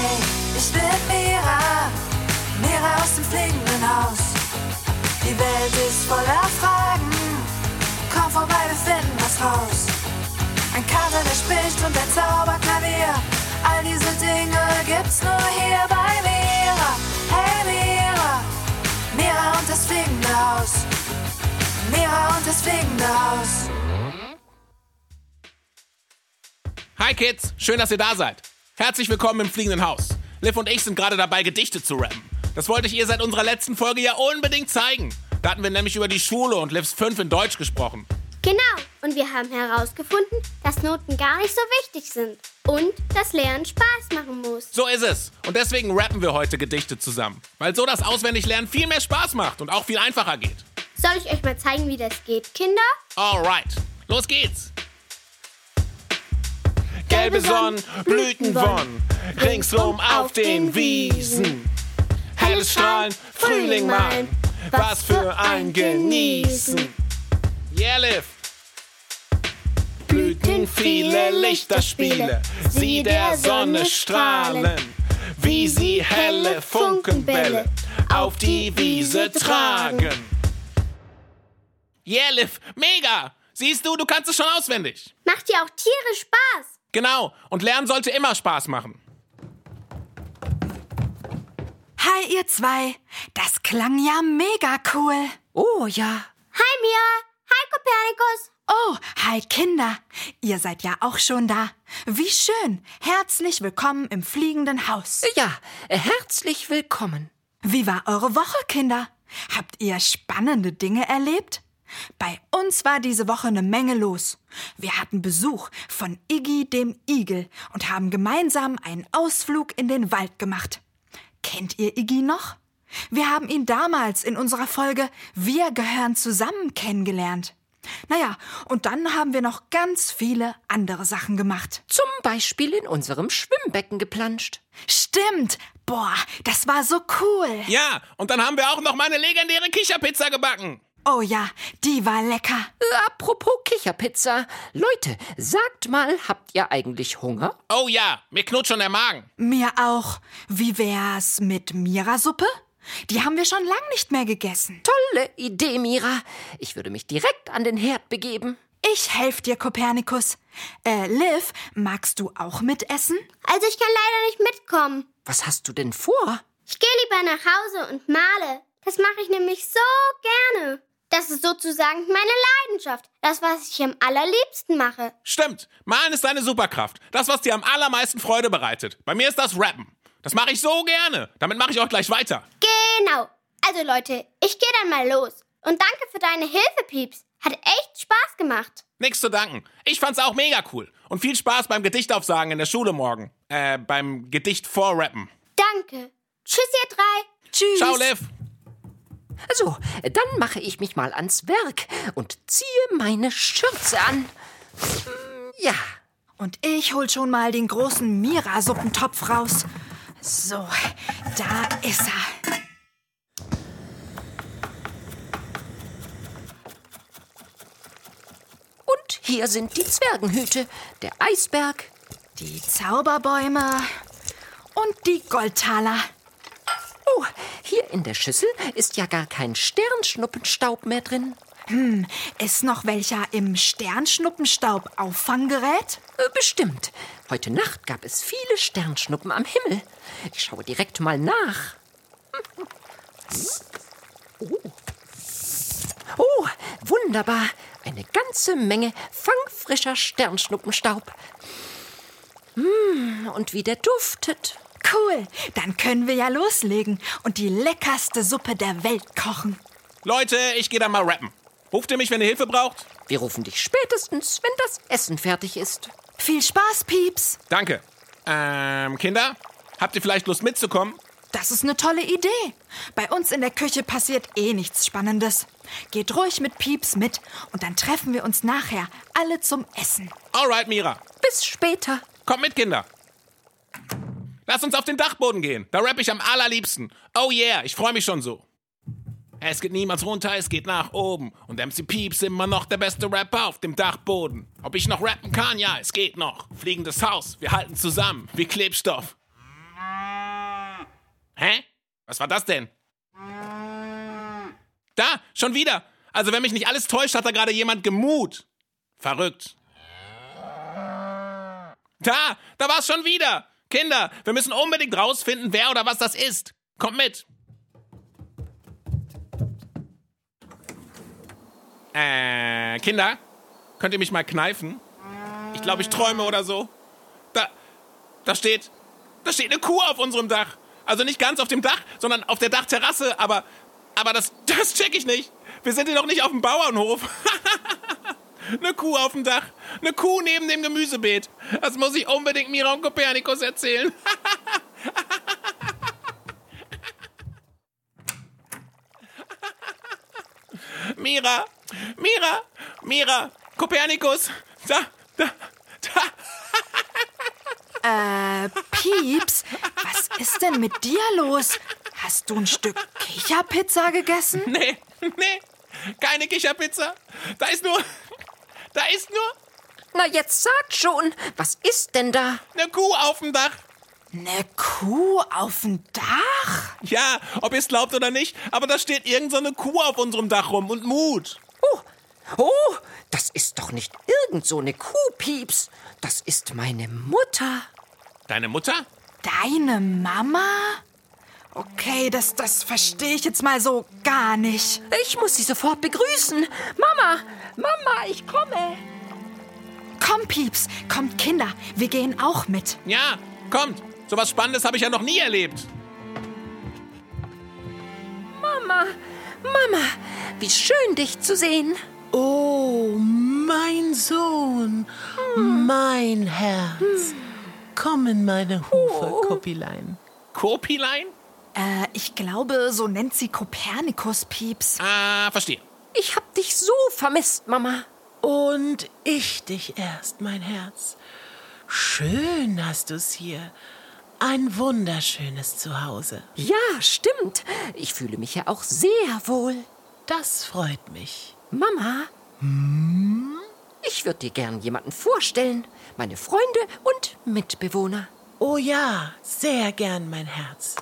Hey, ich bin Mira, Mira aus dem fliegenden Haus. Die Welt ist voller Fragen, komm vorbei, wir finden was raus. Ein Kater, der spricht und der Zauberklavier, all diese Dinge gibt's nur hier bei Mira. Hey Mira, Mira und das fliegende Haus. Mira und das fliegende Haus. Hi Kids, schön, dass ihr da seid. Herzlich willkommen im fliegenden Haus. Liv und ich sind gerade dabei, Gedichte zu rappen. Das wollte ich ihr seit unserer letzten Folge ja unbedingt zeigen. Da hatten wir nämlich über die Schule und Livs 5 in Deutsch gesprochen. Genau, und wir haben herausgefunden, dass Noten gar nicht so wichtig sind und dass Lernen Spaß machen muss. So ist es. Und deswegen rappen wir heute Gedichte zusammen. Weil so das Auswendiglernen viel mehr Spaß macht und auch viel einfacher geht. Soll ich euch mal zeigen, wie das geht, Kinder? Alright, los geht's. Gelbe Sonnen, Blütenwonn, ringsrum auf den Wiesen. Helles Strahlen, Frühling malen, was für ein Genießen. Yeah, Liv. Blüten viele Lichterspiele, sie der Sonne strahlen, wie sie helle Funkenbälle auf die Wiese tragen. Yeah, Liv, mega! Siehst du, du kannst es schon auswendig. Macht dir auch Tiere Spaß? Genau, und Lernen sollte immer Spaß machen. Hi, ihr zwei. Das klang ja mega cool. Oh ja. Hi Mira, hi Kopernikus. Oh, hi Kinder. Ihr seid ja auch schon da. Wie schön. Herzlich willkommen im fliegenden Haus. Ja, herzlich willkommen. Wie war eure Woche, Kinder? Habt ihr spannende Dinge erlebt? Bei uns war diese Woche eine Menge los. Wir hatten Besuch von Iggy dem Igel und haben gemeinsam einen Ausflug in den Wald gemacht. Kennt ihr Iggy noch? Wir haben ihn damals in unserer Folge Wir gehören zusammen kennengelernt. Naja, und dann haben wir noch ganz viele andere Sachen gemacht. Zum Beispiel in unserem Schwimmbecken geplanscht. Stimmt! Boah, das war so cool. Ja, und dann haben wir auch noch meine legendäre Kicherpizza gebacken. Oh ja, die war lecker. Apropos Kicherpizza. Leute, sagt mal, habt ihr eigentlich Hunger? Oh ja, mir knurrt schon der Magen. Mir auch. Wie wär's mit Mira-Suppe? Die haben wir schon lang nicht mehr gegessen. Tolle Idee, Mira. Ich würde mich direkt an den Herd begeben. Ich helf dir, Kopernikus. Äh, Liv, magst du auch mitessen? Also ich kann leider nicht mitkommen. Was hast du denn vor? Ich gehe lieber nach Hause und male. Das mache ich nämlich so gerne. Das ist sozusagen meine Leidenschaft. Das, was ich am allerliebsten mache. Stimmt, Malen ist deine Superkraft. Das, was dir am allermeisten Freude bereitet. Bei mir ist das Rappen. Das mache ich so gerne. Damit mache ich auch gleich weiter. Genau. Also Leute, ich gehe dann mal los. Und danke für deine Hilfe, Pieps. Hat echt Spaß gemacht. Nichts zu danken. Ich fand's auch mega cool. Und viel Spaß beim Gedichtaufsagen in der Schule morgen. Äh, beim Gedicht vorrappen. Danke. Tschüss, ihr drei. Tschüss. Ciao, Liv. So, dann mache ich mich mal ans Werk und ziehe meine Schürze an. Hm, Ja. Und ich hol schon mal den großen Mira-Suppentopf raus. So, da ist er. Und hier sind die Zwergenhüte, der Eisberg. Die Zauberbäume und die Goldtaler. In der Schüssel ist ja gar kein Sternschnuppenstaub mehr drin. Ist noch welcher im Sternschnuppenstaub-Auffanggerät? Äh, Bestimmt. Heute Nacht gab es viele Sternschnuppen am Himmel. Ich schaue direkt mal nach. Oh. Oh, wunderbar. Eine ganze Menge fangfrischer Sternschnuppenstaub. Hm, und wie der duftet. Cool, dann können wir ja loslegen und die leckerste Suppe der Welt kochen. Leute, ich gehe dann mal rappen. Ruft ihr mich, wenn ihr Hilfe braucht? Wir rufen dich spätestens, wenn das Essen fertig ist. Viel Spaß, Pieps. Danke. Ähm, Kinder, habt ihr vielleicht Lust mitzukommen? Das ist eine tolle Idee. Bei uns in der Küche passiert eh nichts Spannendes. Geht ruhig mit Pieps mit und dann treffen wir uns nachher alle zum Essen. Alright, Mira. Bis später. Kommt mit, Kinder. Lass uns auf den Dachboden gehen. Da rapp ich am allerliebsten. Oh yeah, ich freue mich schon so. Es geht niemals runter, es geht nach oben. Und MC Pieps immer noch der beste Rapper auf dem Dachboden. Ob ich noch rappen kann? Ja, es geht noch. Fliegendes Haus, wir halten zusammen, wie Klebstoff. Hä? Was war das denn? Da, schon wieder. Also wenn mich nicht alles täuscht, hat da gerade jemand gemut. Verrückt. Da, da war es schon wieder. Kinder, wir müssen unbedingt rausfinden, wer oder was das ist. Kommt mit. Äh, Kinder, könnt ihr mich mal kneifen? Ich glaube, ich träume oder so. Da, da steht, da steht eine Kuh auf unserem Dach. Also nicht ganz auf dem Dach, sondern auf der Dachterrasse. Aber, aber das, das check ich nicht. Wir sind hier noch nicht auf dem Bauernhof. eine Kuh auf dem Dach. Eine Kuh neben dem Gemüsebeet. Das muss ich unbedingt Mira und Kopernikus erzählen. Mira, Mira, Mira, Kopernikus, da, da, da. Äh, Pieps, was ist denn mit dir los? Hast du ein Stück Kicherpizza gegessen? Nee, nee, keine Kicherpizza. Da ist nur, da ist nur Na, jetzt sagt schon, was ist denn da? eine Kuh auf dem Dach. Eine Kuh auf dem Dach? Ja, ob ihr es glaubt oder nicht, aber da steht irgend so eine Kuh auf unserem Dach rum und Mut. Oh, oh, das ist doch nicht irgend so eine Kuh, Pieps. Das ist meine Mutter. Deine Mutter? Deine Mama? Okay, das, das verstehe ich jetzt mal so gar nicht. Ich muss sie sofort begrüßen. Mama, Mama, ich komme. Komm, Pieps, kommt Kinder, wir gehen auch mit. Ja, kommt. So was Spannendes habe ich ja noch nie erlebt. Mama, Mama, wie schön dich zu sehen. Oh, mein Sohn, mein Herz. Komm in meine Hufe, Koppilein. Kopilein? Äh, ich glaube, so nennt sie Kopernikus, Pieps. Ah, verstehe. Ich hab dich so vermisst, Mama. Und ich dich erst, mein Herz. Schön hast du's hier. Ein wunderschönes Zuhause. Ja, stimmt. Ich fühle mich ja auch sehr wohl. Das freut mich. Mama? Ich würde dir gern jemanden vorstellen. Meine Freunde und Mitbewohner. Oh ja, sehr gern, mein Herz.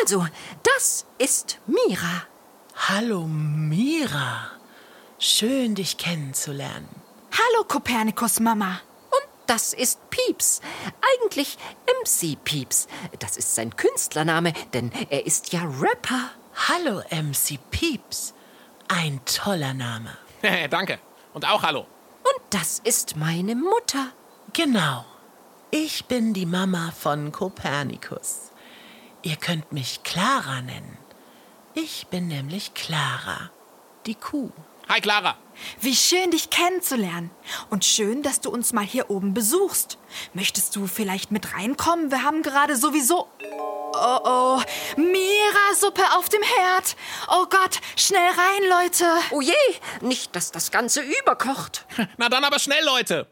Also, das ist Mira. Hallo, Mira. Schön, dich kennenzulernen. Hallo, Kopernikus, Mama. Und das ist Pieps. Eigentlich MC Pieps. Das ist sein Künstlername, denn er ist ja Rapper. Hallo, MC Pieps. Ein toller Name. Danke. Und auch hallo. Und das ist meine Mutter. Genau. Ich bin die Mama von Kopernikus. Ihr könnt mich Clara nennen. Ich bin nämlich Clara, die Kuh. Hi, Clara. Wie schön, dich kennenzulernen. Und schön, dass du uns mal hier oben besuchst. Möchtest du vielleicht mit reinkommen? Wir haben gerade sowieso. Oh oh, Mira-Suppe auf dem Herd. Oh Gott, schnell rein, Leute. Oh je, nicht, dass das Ganze überkocht. Na dann aber schnell, Leute.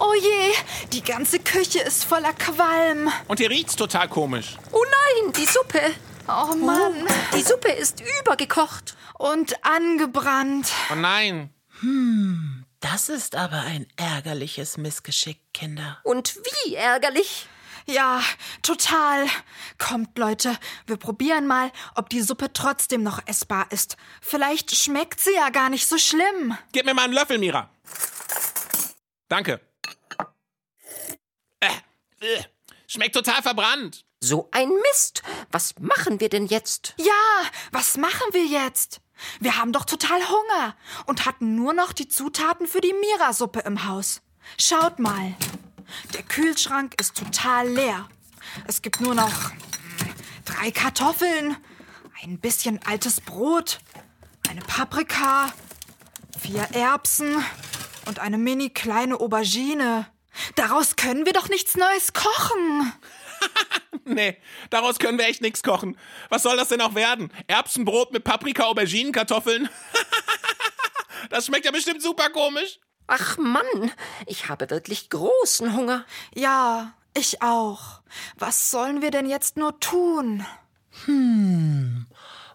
Oh je, die ganze Küche ist voller Qualm. Und hier riecht's total komisch. Oh nein, die Suppe. Oh Mann. Die Suppe ist übergekocht. Und angebrannt. Oh nein. Das ist aber ein ärgerliches Missgeschick, Kinder. Und wie ärgerlich. Ja, total. Kommt, Leute, wir probieren mal, ob die Suppe trotzdem noch essbar ist. Vielleicht schmeckt sie ja gar nicht so schlimm. Gib mir mal einen Löffel, Mira. Danke. Äh, schmeckt total verbrannt. So ein Mist. Was machen wir denn jetzt? Ja, was machen wir jetzt? Wir haben doch total Hunger und hatten nur noch die Zutaten für die Mira-Suppe im Haus. Schaut mal. Der Kühlschrank ist total leer. Es gibt nur noch drei Kartoffeln, ein bisschen altes Brot, eine Paprika, vier Erbsen und eine mini kleine Aubergine. Daraus können wir doch nichts Neues kochen. Nee, daraus können wir echt nichts kochen. Was soll das denn auch werden? Erbsenbrot mit Paprika, Auberginen, Kartoffeln? das schmeckt ja bestimmt super komisch. Ach Mann, ich habe wirklich großen Hunger. Ja, ich auch. Was sollen wir denn jetzt nur tun?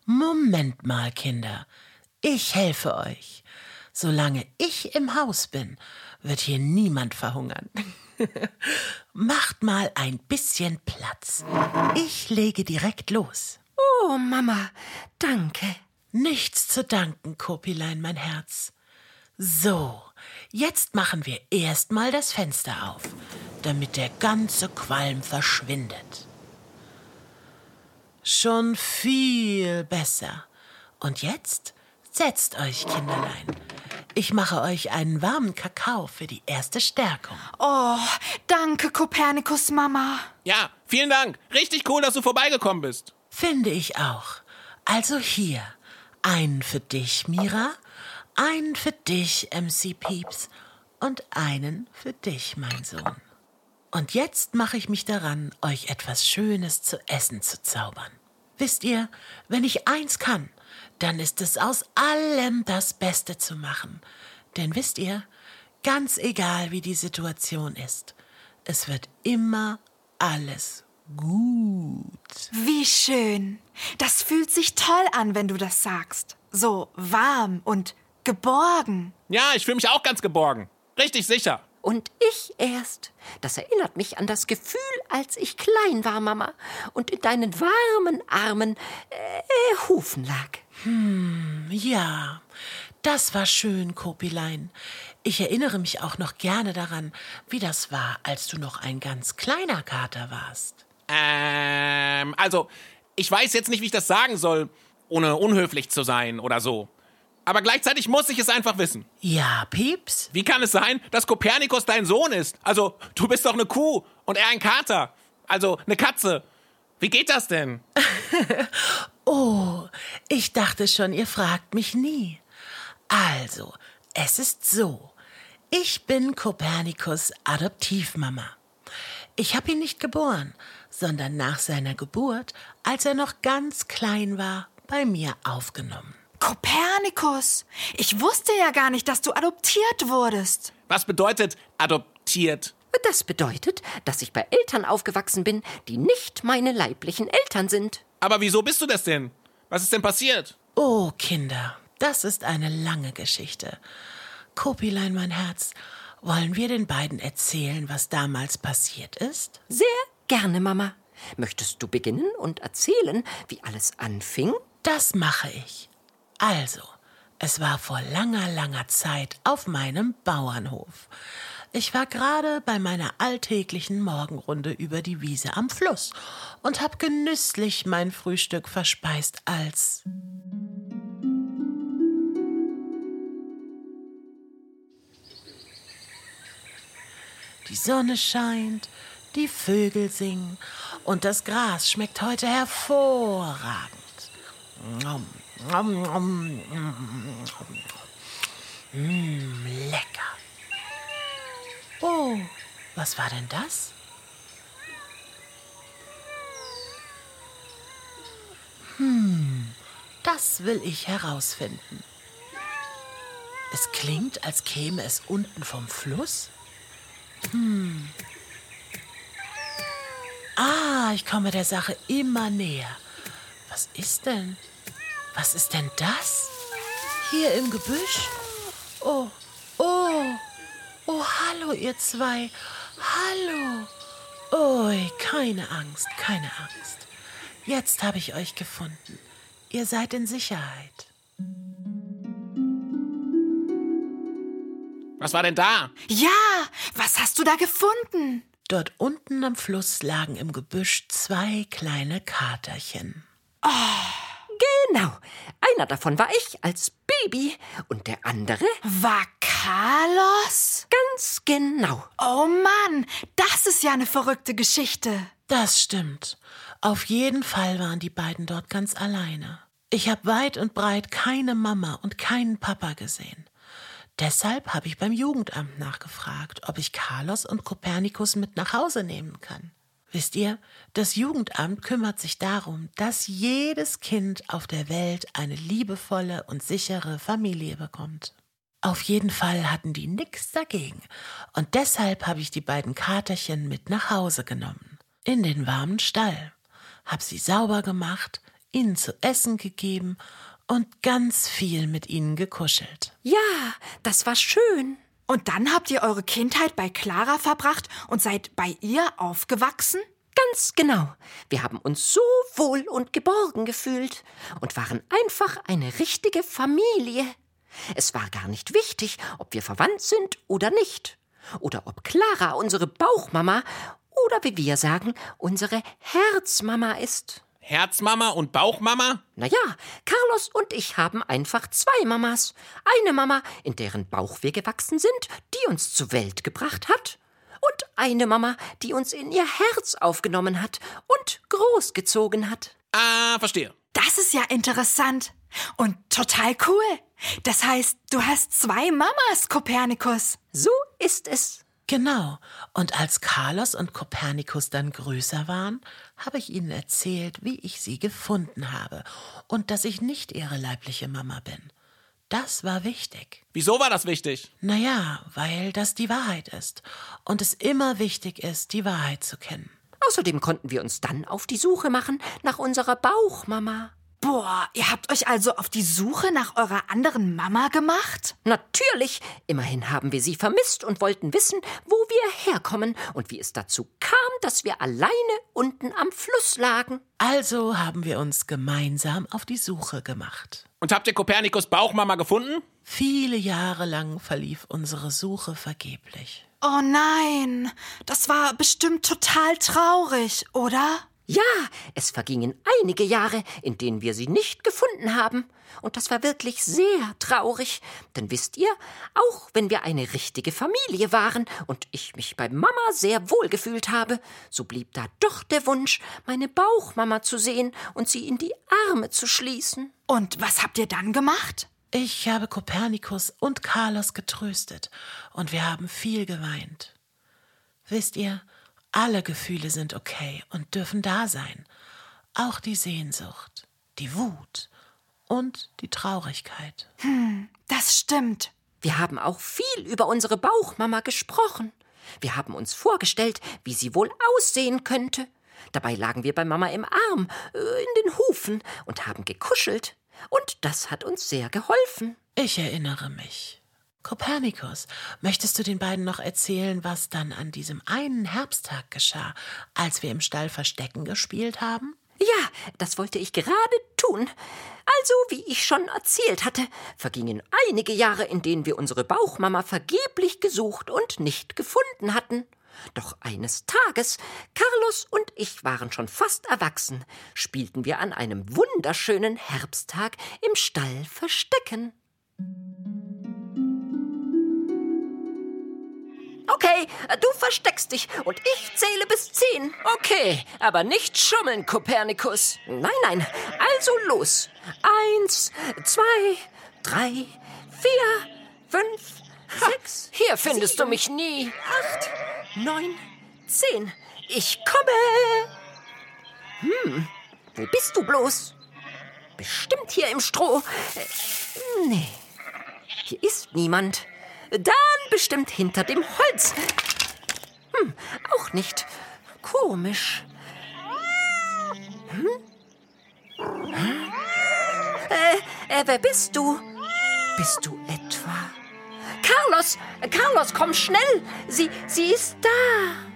Moment mal, Kinder. Ich helfe euch. Solange ich im Haus bin, wird hier niemand verhungern. Macht mal ein bisschen Platz. Ich lege direkt los. Oh, Mama, danke. Nichts zu danken, Kopilein, mein Herz. So, jetzt machen wir erstmal das Fenster auf, damit der ganze Qualm verschwindet. Schon viel besser. Und jetzt setzt euch, Kinderlein. Ich mache euch einen warmen Kakao für die erste Stärkung. Oh, danke, Kopernikus Mama. Ja, vielen Dank. Richtig cool, dass du vorbeigekommen bist. Finde ich auch. Also hier, einen für dich, Mira, einen für dich, MC Pieps, und einen für dich, mein Sohn. Und jetzt mache ich mich daran, euch etwas Schönes zu essen zu zaubern. Wisst ihr, wenn ich eins kann, dann ist es aus allem das Beste zu machen. Denn wisst ihr, ganz egal wie die Situation ist, es wird immer alles gut. Wie schön. Das fühlt sich toll an, wenn du das sagst. So warm und geborgen. Ja, ich fühle mich auch ganz geborgen. Richtig sicher. Und ich erst. Das erinnert mich an das Gefühl, als ich klein war, Mama, und in deinen warmen Armen äh, Hufen lag. Ja, das war schön, Kopilein. Ich erinnere mich auch noch gerne daran, wie das war, als du noch ein ganz kleiner Kater warst. Ähm, also, ich weiß jetzt nicht, wie ich das sagen soll, ohne unhöflich zu sein oder so. Aber gleichzeitig muss ich es einfach wissen. Ja, Pieps? Wie kann es sein, dass Kopernikus dein Sohn ist? Also, du bist doch eine Kuh und er ein Kater. Also, eine Katze. Wie geht das denn? Oh, ich dachte schon, ihr fragt mich nie. Also, es ist so. Ich bin Kopernikus Adoptivmama. Ich habe ihn nicht geboren, sondern nach seiner Geburt, als er noch ganz klein war, bei mir aufgenommen. Kopernikus, ich wusste ja gar nicht, dass du adoptiert wurdest. Was bedeutet adoptiert? Das bedeutet, dass ich bei Eltern aufgewachsen bin, die nicht meine leiblichen Eltern sind. Aber wieso bist du das denn? Was ist denn passiert? Oh, Kinder, das ist eine lange Geschichte. Kopilein, mein Herz, wollen wir den beiden erzählen, was damals passiert ist? Sehr gerne, Mama. Möchtest du beginnen und erzählen, wie alles anfing? Das mache ich. Also, es war vor langer, langer Zeit auf meinem Bauernhof. Ich war gerade bei meiner alltäglichen Morgenrunde über die Wiese am Fluss und hab genüsslich mein Frühstück verspeist, als die Sonne scheint, die Vögel singen und das Gras schmeckt heute hervorragend. Nom. Mm, lecker. Oh, was war denn das? Hm, das will ich herausfinden. Es klingt, als käme es unten vom Fluss. Hm. Ah, ich komme der Sache immer näher. Was ist denn? Was ist denn das? Hier im Gebüsch? Oh, oh, oh, hallo ihr zwei. Hallo. Ui, keine Angst, keine Angst. Jetzt habe ich euch gefunden. Ihr seid in Sicherheit. Was war denn da? Ja, was hast du da gefunden? Dort unten am Fluss lagen im Gebüsch zwei kleine Katerchen. Genau. Einer davon war ich als Baby und der andere War Carlos? ganz genau. Oh Mann, das ist ja eine verrückte Geschichte. Das stimmt. Auf jeden Fall waren die beiden dort ganz alleine. Ich habe weit und breit keine Mama und keinen Papa gesehen. Deshalb habe ich beim Jugendamt nachgefragt, ob ich Carlos und Kopernikus mit nach Hause nehmen kann. Wisst ihr, das Jugendamt kümmert sich darum, dass jedes Kind auf der Welt eine liebevolle und sichere Familie bekommt. Auf jeden Fall hatten die nix dagegen. Und deshalb habe ich die beiden Katerchen mit nach Hause genommen. In den warmen Stall. Hab sie sauber gemacht, ihnen zu essen gegeben und ganz viel mit ihnen gekuschelt. Ja, das war schön. Und dann habt ihr eure Kindheit bei Clara verbracht und seid bei ihr aufgewachsen? Ganz genau. Wir haben uns so wohl und geborgen gefühlt und waren einfach eine richtige Familie. Es war gar nicht wichtig, ob wir verwandt sind oder nicht. Oder ob Clara unsere Bauchmama oder wie wir sagen, unsere Herzmama ist. Herzmama und Bauchmama? Naja, Carlos und ich haben einfach zwei Mamas. Eine Mama, in deren Bauch wir gewachsen sind, die uns zur Welt gebracht hat. Und eine Mama, die uns in ihr Herz aufgenommen hat und großgezogen hat. Ah, verstehe. Das ist ja interessant und total cool. Das heißt, du hast zwei Mamas, Kopernikus. So ist es. Genau. Und als Carlos und Kopernikus dann größer waren, habe ich ihnen erzählt, wie ich sie gefunden habe und dass ich nicht ihre leibliche Mama bin. Das war wichtig. Wieso war das wichtig? Naja, weil das die Wahrheit ist und es immer wichtig ist, die Wahrheit zu kennen. Außerdem konnten wir uns dann auf die Suche machen nach unserer Bauchmama. Boah, ihr habt euch also auf die Suche nach eurer anderen Mama gemacht? Natürlich. Immerhin haben wir sie vermisst und wollten wissen, wo wir herkommen und wie es dazu kam, dass wir alleine unten am Fluss lagen. Also haben wir uns gemeinsam auf die Suche gemacht. Und habt ihr Kopernikus Bauchmama gefunden? Viele Jahre lang verlief unsere Suche vergeblich. Oh nein, das war bestimmt total traurig, oder? Ja, es vergingen einige Jahre, in denen wir sie nicht gefunden haben. Und das war wirklich sehr traurig. Denn wisst ihr, auch wenn wir eine richtige Familie waren und ich mich bei Mama sehr wohl gefühlt habe, so blieb da doch der Wunsch, meine Bauchmama zu sehen und sie in die Arme zu schließen. Und was habt ihr dann gemacht? Ich habe Kopernikus und Carlos getröstet und wir haben viel geweint. Wisst ihr, alle Gefühle sind okay und dürfen da sein. Auch die Sehnsucht, die Wut und die Traurigkeit. Hm, das stimmt. Wir haben auch viel über unsere Bauchmama gesprochen. Wir haben uns vorgestellt, wie sie wohl aussehen könnte. Dabei lagen wir bei Mama im Arm, äh, in den Hufen und haben gekuschelt. Und das hat uns sehr geholfen. Ich erinnere mich. Kopernikus, möchtest du den beiden noch erzählen, was dann an diesem einen Herbsttag geschah, als wir im Stall Verstecken gespielt haben? Ja, das wollte ich gerade tun. Also, wie ich schon erzählt hatte, vergingen einige Jahre, in denen wir unsere Bauchmama vergeblich gesucht und nicht gefunden hatten. Doch eines Tages, Carlos und ich waren schon fast erwachsen, spielten wir an einem wunderschönen Herbsttag im Stall Verstecken. Okay, du versteckst dich und ich zähle bis zehn. Okay, aber nicht schummeln, Kopernikus. Nein, nein, also los. Eins, zwei, drei, vier, fünf, sechs. Hier findest sieben, du mich nie. Acht, neun, zehn. Ich komme. Hm, wo bist du bloß? Bestimmt hier im Stroh. Äh, nee, hier ist niemand. Dann bestimmt hinter dem Holz. Hm, auch nicht. Komisch. Hm? Hm? Äh, äh, wer bist du? Bist du etwa? Carlos! Carlos, komm schnell! Sie, sie ist da!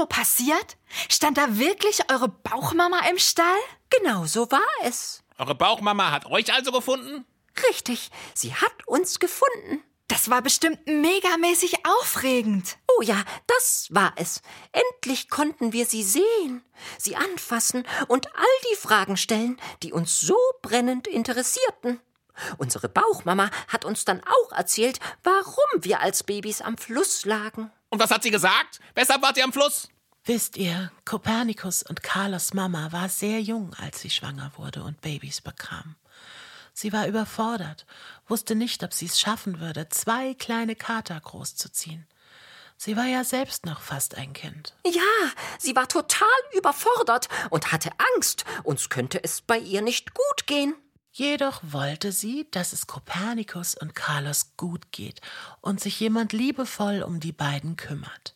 So passiert? Stand da wirklich eure Bauchmama im Stall? Genau so war es. Eure Bauchmama hat euch also gefunden? Richtig, sie hat uns gefunden. Das war bestimmt megamäßig aufregend. Oh ja, das war es. Endlich konnten wir sie sehen, sie anfassen und all die Fragen stellen, die uns so brennend interessierten. Unsere Bauchmama hat uns dann auch erzählt, warum wir als Babys am Fluss lagen. Und was hat sie gesagt? Weshalb wart ihr am Fluss? Wisst ihr, Kopernikus und Carlos Mama war sehr jung, als sie schwanger wurde und Babys bekam. Sie war überfordert, wusste nicht, ob sie es schaffen würde, zwei kleine Kater großzuziehen. Sie war ja selbst noch fast ein Kind. Ja, sie war total überfordert und hatte Angst, uns könnte es bei ihr nicht gut gehen. Jedoch wollte sie, dass es Kopernikus und Carlos gut geht und sich jemand liebevoll um die beiden kümmert.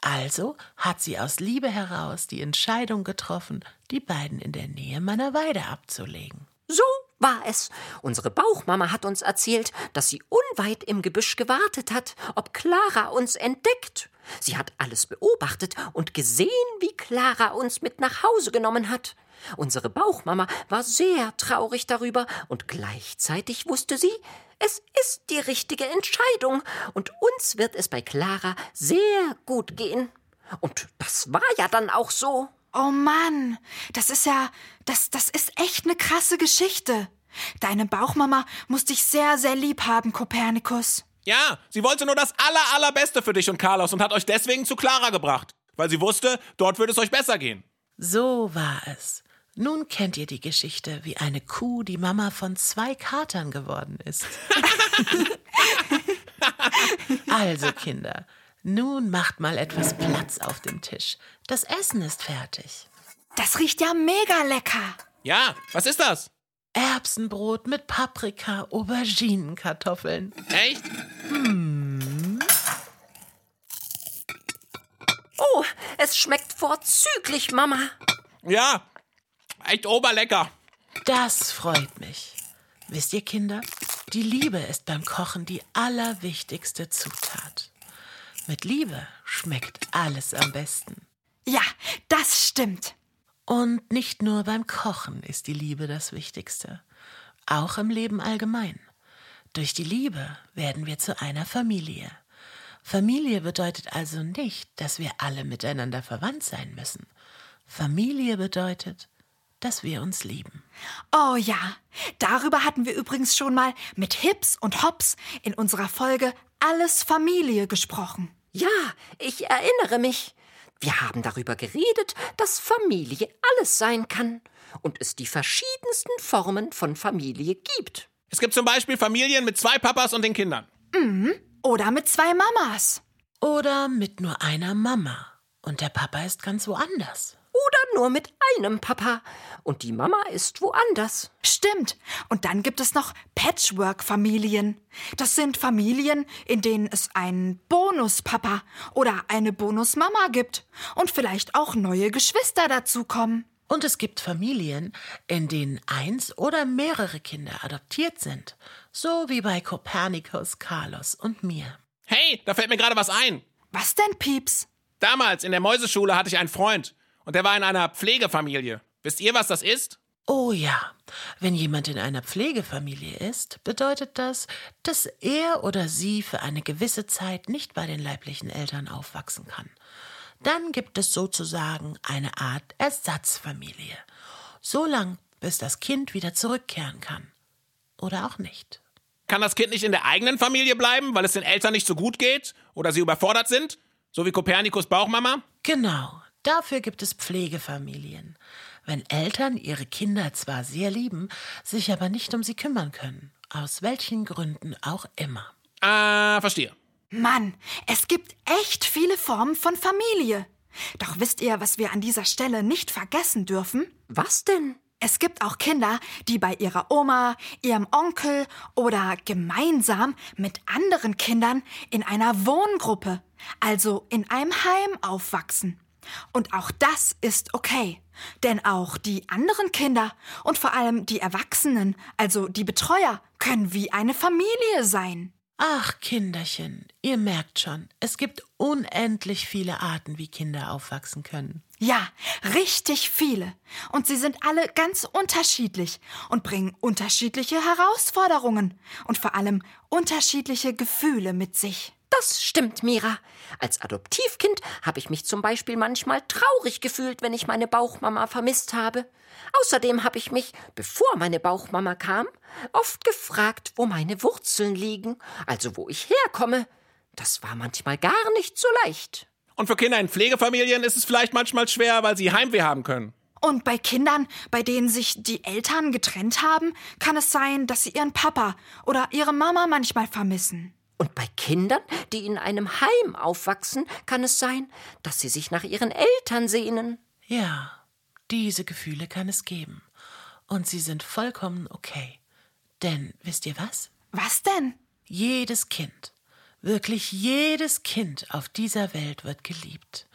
Also hat sie aus Liebe heraus die Entscheidung getroffen, die beiden in der Nähe meiner Weide abzulegen. So war es. Unsere Bauchmama hat uns erzählt, dass sie unweit im Gebüsch gewartet hat, ob Clara uns entdeckt. Sie hat alles beobachtet und gesehen, wie Clara uns mit nach Hause genommen hat. Unsere Bauchmama war sehr traurig darüber und gleichzeitig wusste sie, es ist die richtige Entscheidung und uns wird es bei Clara sehr gut gehen. Und das war ja dann auch so. Oh Mann, das ist ja, das, das ist echt eine krasse Geschichte. Deine Bauchmama muss dich sehr, sehr lieb haben, Kopernikus. Ja, sie wollte nur das aller, allerbeste für dich und Carlos und hat euch deswegen zu Clara gebracht. Weil sie wusste, dort würde es euch besser gehen. So war es. Nun kennt ihr die Geschichte, wie eine Kuh die Mama von zwei Katern geworden ist. also, Kinder, nun macht mal etwas Platz auf dem Tisch. Das Essen ist fertig. Das riecht ja mega lecker. Ja, was ist das? Erbsenbrot mit Paprika, Auberginenkartoffeln. Echt? Oh, es schmeckt vorzüglich, Mama. Ja, echt oberlecker. Das freut mich. Wisst ihr, Kinder, die Liebe ist beim Kochen die allerwichtigste Zutat. Mit Liebe schmeckt alles am besten. Ja, das stimmt. Und nicht nur beim Kochen ist die Liebe das Wichtigste, auch im Leben allgemein. Durch die Liebe werden wir zu einer Familie. Familie bedeutet also nicht, dass wir alle miteinander verwandt sein müssen. Familie bedeutet, dass wir uns lieben. Oh ja, darüber hatten wir übrigens schon mal mit Hips und Hops in unserer Folge Alles Familie gesprochen. Ja, ich erinnere mich. Wir haben darüber geredet, dass Familie alles sein kann und es die verschiedensten Formen von Familie gibt. Es gibt zum Beispiel Familien mit zwei Papas und den Kindern. Oder mit zwei Mamas. Oder mit nur einer Mama. Und der Papa ist ganz woanders. Oder nur mit einem Papa und die Mama ist woanders. Stimmt. Und dann gibt es noch Patchwork-Familien. Das sind Familien, in denen es einen Bonuspapa oder eine Bonusmama gibt. Und vielleicht auch neue Geschwister dazukommen. Und es gibt Familien, in denen eins oder mehrere Kinder adoptiert sind. So wie bei Kopernikus, Carlos und mir. Hey, da fällt mir gerade was ein. Was denn, Pieps? Damals in der Mäuseschule hatte ich einen Freund und der war in einer Pflegefamilie. Wisst ihr, was das ist? Oh ja, wenn jemand in einer Pflegefamilie ist, bedeutet das, dass er oder sie für eine gewisse Zeit nicht bei den leiblichen Eltern aufwachsen kann. Dann gibt es sozusagen eine Art Ersatzfamilie. So lang, bis das Kind wieder zurückkehren kann. Oder auch nicht. Kann das Kind nicht in der eigenen Familie bleiben, weil es den Eltern nicht so gut geht oder sie überfordert sind? So wie Kopernikus Bauchmama? Genau, dafür gibt es Pflegefamilien. Wenn Eltern ihre Kinder zwar sehr lieben, sich aber nicht um sie kümmern können. Aus welchen Gründen auch immer. Ah, verstehe. Mann, es gibt echt viele Formen von Familie. Doch wisst ihr, was wir an dieser Stelle nicht vergessen dürfen? Was denn? Es gibt auch Kinder, die bei ihrer Oma, ihrem Onkel oder gemeinsam mit anderen Kindern in einer Wohngruppe, also in einem Heim aufwachsen. Und auch das ist okay. Denn auch die anderen Kinder und vor allem die Erwachsenen, also die Betreuer, können wie eine Familie sein. Ach, Kinderchen, ihr merkt schon, es gibt unendlich viele Arten, wie Kinder aufwachsen können. Ja, richtig viele. Und sie sind alle ganz unterschiedlich und bringen unterschiedliche Herausforderungen und vor allem unterschiedliche Gefühle mit sich. Das stimmt, Mira. Als Adoptivkind habe ich mich zum Beispiel manchmal traurig gefühlt, wenn ich meine Bauchmama vermisst habe. Außerdem habe ich mich, bevor meine Bauchmama kam, oft gefragt, wo meine Wurzeln liegen, also wo ich herkomme. Das war manchmal gar nicht so leicht. Und für Kinder in Pflegefamilien ist es vielleicht manchmal schwer, weil sie Heimweh haben können. Und bei Kindern, bei denen sich die Eltern getrennt haben, kann es sein, dass sie ihren Papa oder ihre Mama manchmal vermissen. Und bei Kindern, die in einem Heim aufwachsen, kann es sein, dass sie sich nach ihren Eltern sehnen. Ja, diese Gefühle kann es geben. Und sie sind vollkommen okay. Denn wisst ihr was? Was denn? Jedes Kind, Wirklich jedes Kind auf dieser Welt wird geliebt.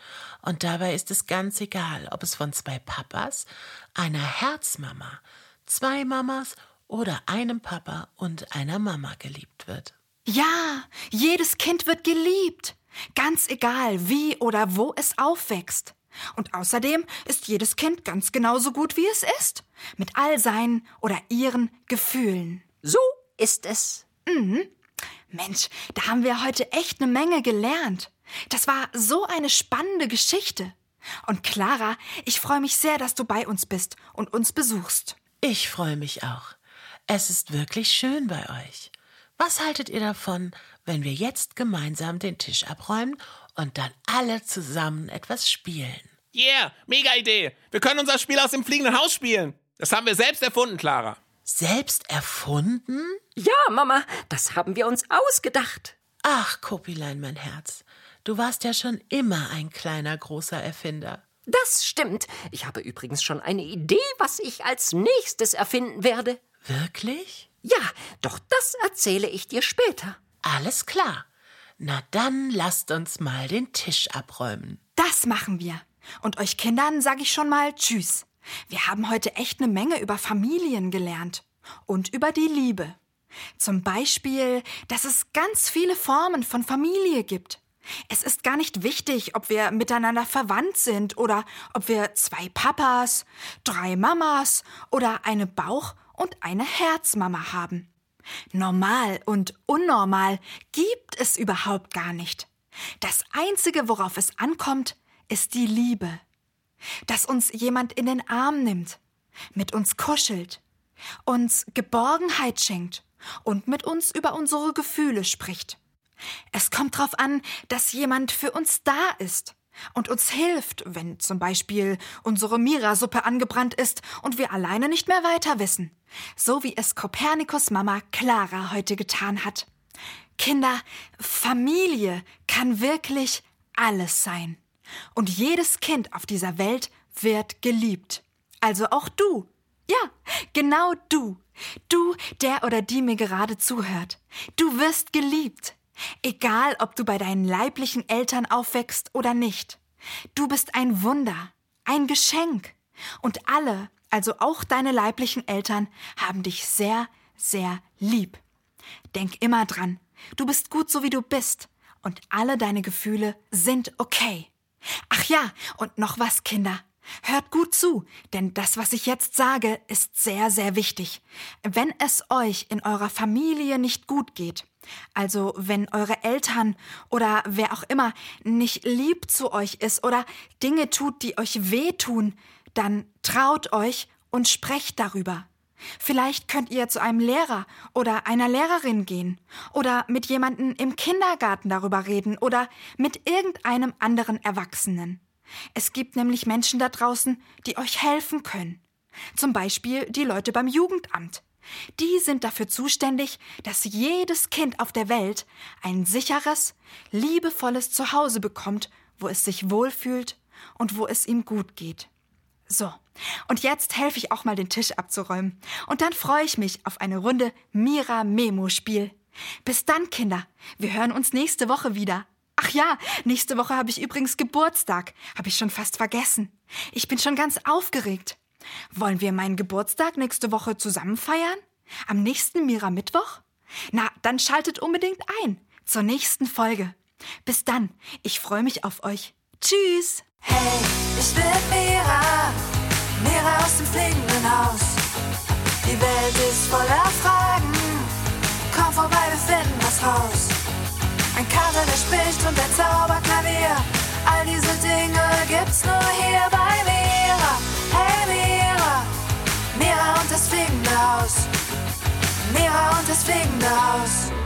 Und dabei ist es ganz egal, ob es von zwei Papas, einer Herzmama, zwei Mamas oder einem Papa und einer Mama geliebt wird. Ja, jedes Kind wird geliebt. Ganz egal, wie oder wo es aufwächst. Und außerdem ist jedes Kind ganz genauso gut, wie es ist. Mit all seinen oder ihren Gefühlen. So ist es. Mensch, da haben wir heute echt eine Menge gelernt. Das war so eine spannende Geschichte. Und Clara, ich freue mich sehr, dass du bei uns bist und uns besuchst. Ich freue mich auch. Es ist wirklich schön bei euch. Was haltet ihr davon, wenn wir jetzt gemeinsam den Tisch abräumen und dann alle zusammen etwas spielen? Yeah, mega Idee. Wir können unser Spiel aus dem fliegenden Haus spielen. Das haben wir selbst erfunden, Clara. Selbst erfunden? Ja, Mama, das haben wir uns ausgedacht. Ach, Kopilein, mein Herz. Du warst ja schon immer ein kleiner, großer Erfinder. Das stimmt. Ich habe übrigens schon eine Idee, was ich als nächstes erfinden werde. Wirklich? Ja, doch das erzähle ich dir später. Alles klar. Na dann lasst uns mal den Tisch abräumen. Das machen wir. Und euch Kindern sage ich schon mal Tschüss. Wir haben heute echt eine Menge über Familien gelernt. Und über die Liebe. Zum Beispiel, dass es ganz viele Formen von Familie gibt. Es ist gar nicht wichtig, ob wir miteinander verwandt sind oder ob wir zwei Papas, drei Mamas oder eine Bauch- und eine Herzmama haben. Normal und unnormal gibt es überhaupt gar nicht. Das Einzige, worauf es ankommt, ist die Liebe. Dass uns jemand in den Arm nimmt, mit uns kuschelt, uns Geborgenheit schenkt und mit uns über unsere Gefühle spricht. Es kommt darauf an, dass jemand für uns da ist und uns hilft, wenn zum Beispiel unsere Mira-Suppe angebrannt ist und wir alleine nicht mehr weiter wissen. So wie es Kopernikus Mama Clara heute getan hat. Kinder, Familie kann wirklich alles sein. Und jedes Kind auf dieser Welt wird geliebt. Also auch du. Ja, genau du. Du, der oder die mir gerade zuhört. Du wirst geliebt. Egal, ob du bei deinen leiblichen Eltern aufwächst oder nicht. Du bist ein Wunder, ein Geschenk. Und alle, also auch deine leiblichen Eltern, haben dich sehr, sehr lieb. Denk immer dran, du bist gut so wie du bist. Und alle deine Gefühle sind okay. Ach ja, und noch was, Kinder. Hört gut zu, denn das, was ich jetzt sage, ist sehr, sehr wichtig. Wenn es euch in eurer Familie nicht gut geht, also wenn eure Eltern oder wer auch immer nicht lieb zu euch ist oder Dinge tut, die euch wehtun, dann traut euch und sprecht darüber. Vielleicht könnt ihr zu einem Lehrer oder einer Lehrerin gehen oder mit jemandem im Kindergarten darüber reden oder mit irgendeinem anderen Erwachsenen. Es gibt nämlich Menschen da draußen, die euch helfen können. Zum Beispiel die Leute beim Jugendamt. Die sind dafür zuständig, dass jedes Kind auf der Welt ein sicheres, liebevolles Zuhause bekommt, wo es sich wohlfühlt und wo es ihm gut geht. So, und jetzt helfe ich auch mal den Tisch abzuräumen. Und dann freue ich mich auf eine Runde Mira-Memo-Spiel. Bis dann, Kinder. Wir hören uns nächste Woche wieder. Ach ja, nächste Woche habe ich übrigens Geburtstag. Habe ich schon fast vergessen. Ich bin schon ganz aufgeregt. Wollen wir meinen Geburtstag nächste Woche zusammen feiern? Am nächsten Mira-Mittwoch? Na, dann schaltet unbedingt ein zur nächsten Folge. Bis dann. Ich freue mich auf euch. Tschüss. Hey, ich bin Mira, Mira aus dem fliegenden Haus. Die Welt ist voller Fragen, komm vorbei, wir finden was raus. Ein Kater, der spricht und ein Zauberklavier, all diese Dinge gibt's nur hier bei Mira. Hey Mira, Mira und das fliegende Haus. Mira und das fliegende Haus.